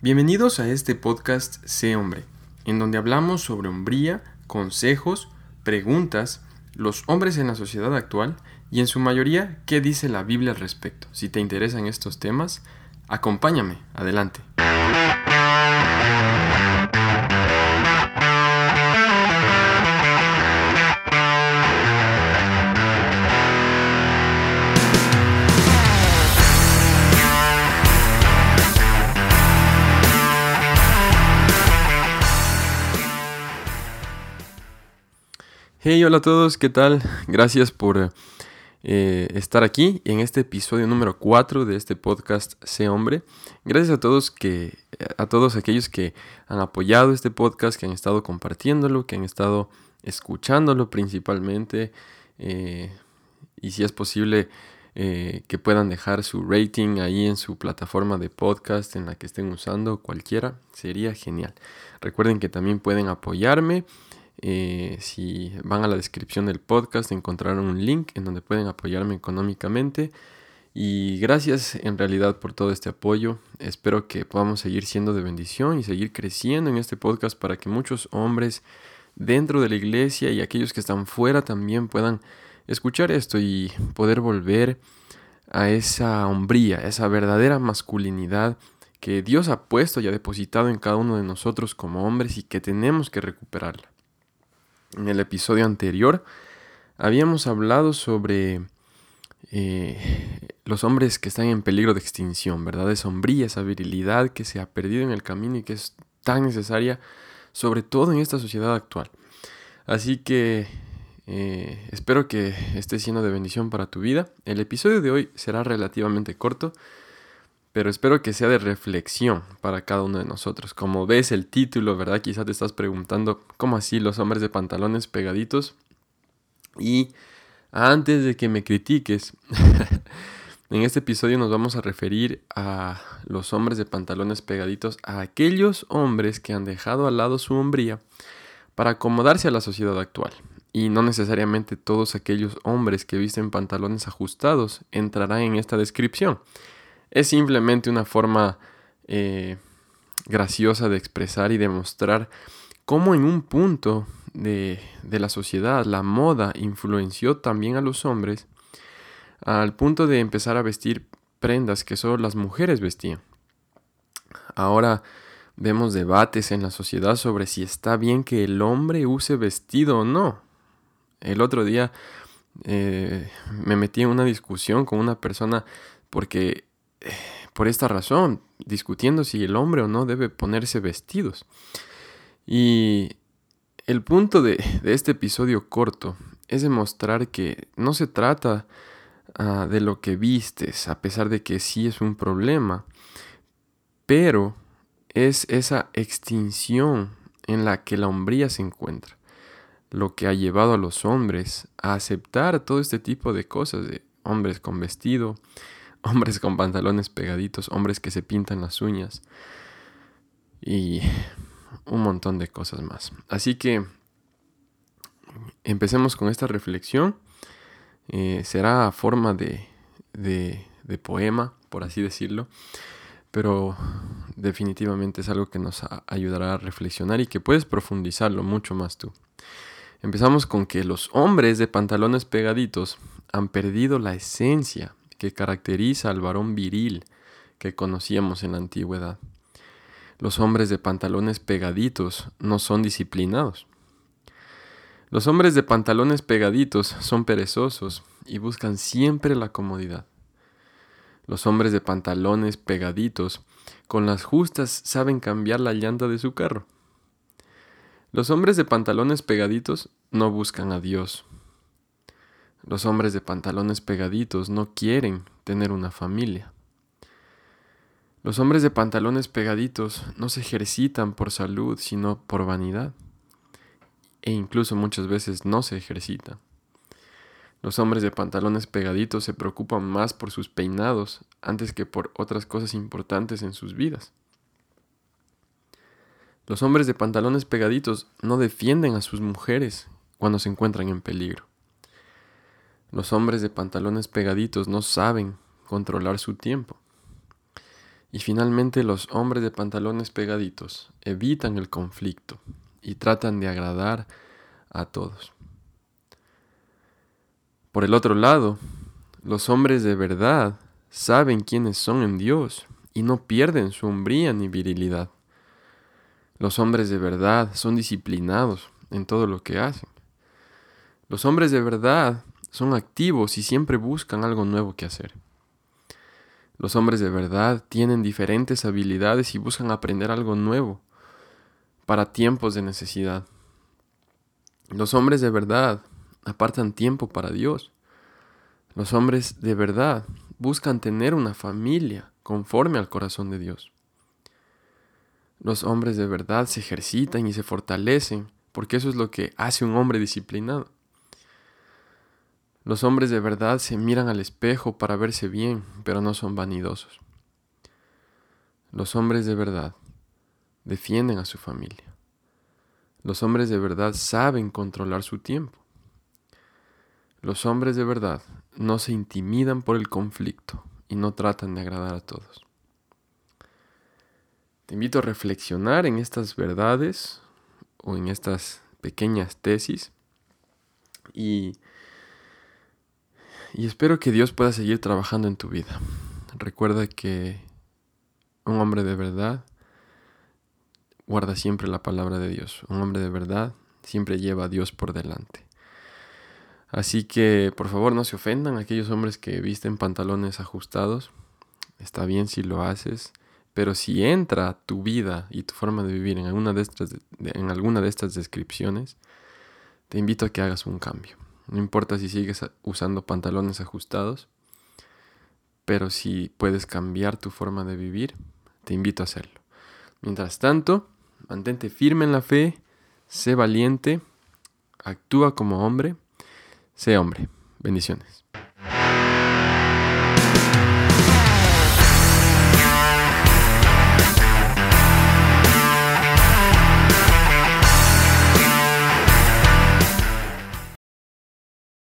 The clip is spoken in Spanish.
Bienvenidos a este podcast Sé Hombre, en donde hablamos sobre hombría, consejos, preguntas, los hombres en la sociedad actual y en su mayoría qué dice la Biblia al respecto. Si te interesan estos temas, acompáñame, adelante. Hey, hola a todos, ¿qué tal? Gracias por eh, estar aquí en este episodio número 4 de este podcast Sé Hombre. Gracias a todos que a todos aquellos que han apoyado este podcast, que han estado compartiéndolo, que han estado escuchándolo principalmente eh, y si es posible eh, que puedan dejar su rating ahí en su plataforma de podcast en la que estén usando cualquiera, sería genial. Recuerden que también pueden apoyarme eh, si van a la descripción del podcast encontrarán un link en donde pueden apoyarme económicamente. Y gracias en realidad por todo este apoyo. Espero que podamos seguir siendo de bendición y seguir creciendo en este podcast para que muchos hombres dentro de la iglesia y aquellos que están fuera también puedan escuchar esto y poder volver a esa hombría, esa verdadera masculinidad que Dios ha puesto y ha depositado en cada uno de nosotros como hombres y que tenemos que recuperarla. En el episodio anterior habíamos hablado sobre eh, los hombres que están en peligro de extinción, ¿verdad? Esa sombría, esa virilidad que se ha perdido en el camino y que es tan necesaria, sobre todo en esta sociedad actual. Así que eh, espero que esté siendo de bendición para tu vida. El episodio de hoy será relativamente corto, pero espero que sea de reflexión para cada uno de nosotros. Como ves el título, ¿verdad? Quizás te estás preguntando, ¿cómo así los hombres de pantalones pegaditos? Y antes de que me critiques, en este episodio nos vamos a referir a los hombres de pantalones pegaditos, a aquellos hombres que han dejado al lado su hombría para acomodarse a la sociedad actual. Y no necesariamente todos aquellos hombres que visten pantalones ajustados entrarán en esta descripción. Es simplemente una forma eh, graciosa de expresar y demostrar cómo en un punto de, de la sociedad la moda influenció también a los hombres al punto de empezar a vestir prendas que solo las mujeres vestían. Ahora vemos debates en la sociedad sobre si está bien que el hombre use vestido o no. El otro día eh, me metí en una discusión con una persona porque por esta razón, discutiendo si el hombre o no debe ponerse vestidos. Y el punto de, este episodio corto es demostrar que no se trata ah, de lo que vistes, a pesar de que sí es un problema, pero es esa extinción en la que la hombría se encuentra, lo que ha llevado a los hombres a aceptar todo este tipo de cosas, de hombres con vestido, hombres con pantalones pegaditos, hombres que se pintan las uñas y un montón de cosas más. Así que empecemos con esta reflexión. Eh, será forma de, de, de, poema, por así decirlo, pero definitivamente es algo que nos ayudará a reflexionar y que puedes profundizarlo mucho más tú. Empezamos con que los hombres de pantalones pegaditos han perdido la esencia que caracteriza al varón viril que conocíamos en la antigüedad. Los hombres de pantalones pegaditos no son disciplinados. Los hombres de pantalones pegaditos son perezosos y buscan siempre la comodidad. Los hombres de pantalones pegaditos con las justas saben cambiar la llanta de su carro. Los hombres de pantalones pegaditos no buscan a Dios, los hombres de pantalones pegaditos no quieren tener una familia. Los hombres de pantalones pegaditos no se ejercitan por salud, sino por vanidad. E incluso muchas veces no se ejercitan. Los hombres de pantalones pegaditos se preocupan más por sus peinados antes que por otras cosas importantes en sus vidas. Los hombres de pantalones pegaditos no defienden a sus mujeres cuando se encuentran en peligro. Los hombres de pantalones pegaditos no saben controlar su tiempo. Y finalmente los hombres de pantalones pegaditos evitan el conflicto y tratan de agradar a todos. Por el otro lado, los hombres de verdad saben quiénes son en Dios y no pierden su hombría ni virilidad. Los hombres de verdad son disciplinados en todo lo que hacen. Los hombres de verdad son activos y siempre buscan algo nuevo que hacer. Los hombres de verdad tienen diferentes habilidades y buscan aprender algo nuevo para tiempos de necesidad. Los hombres de verdad apartan tiempo para Dios. Los hombres de verdad buscan tener una familia conforme al corazón de Dios. Los hombres de verdad se ejercitan y se fortalecen porque eso es lo que hace un hombre disciplinado. Los hombres de verdad se miran al espejo para verse bien, pero no son vanidosos. Los hombres de verdad defienden a su familia. Los hombres de verdad saben controlar su tiempo. Los hombres de verdad no se intimidan por el conflicto y no tratan de agradar a todos. Te invito a reflexionar en estas verdades o en estas pequeñas tesis y, y espero que Dios pueda seguir trabajando en tu vida. Recuerda que un hombre de verdad guarda siempre la palabra de Dios. Un hombre de verdad siempre lleva a Dios por delante. Así que por favor no se ofendan aquellos hombres que visten pantalones ajustados. Está bien si lo haces, pero si entra tu vida y tu forma de vivir en alguna de estas, en alguna de estas descripciones, te invito a que hagas un cambio. No importa si sigues usando pantalones ajustados, pero si puedes cambiar tu forma de vivir, te invito a hacerlo. Mientras tanto, mantente firme en la fe, sé valiente, actúa como hombre Sé hombre. Bendiciones.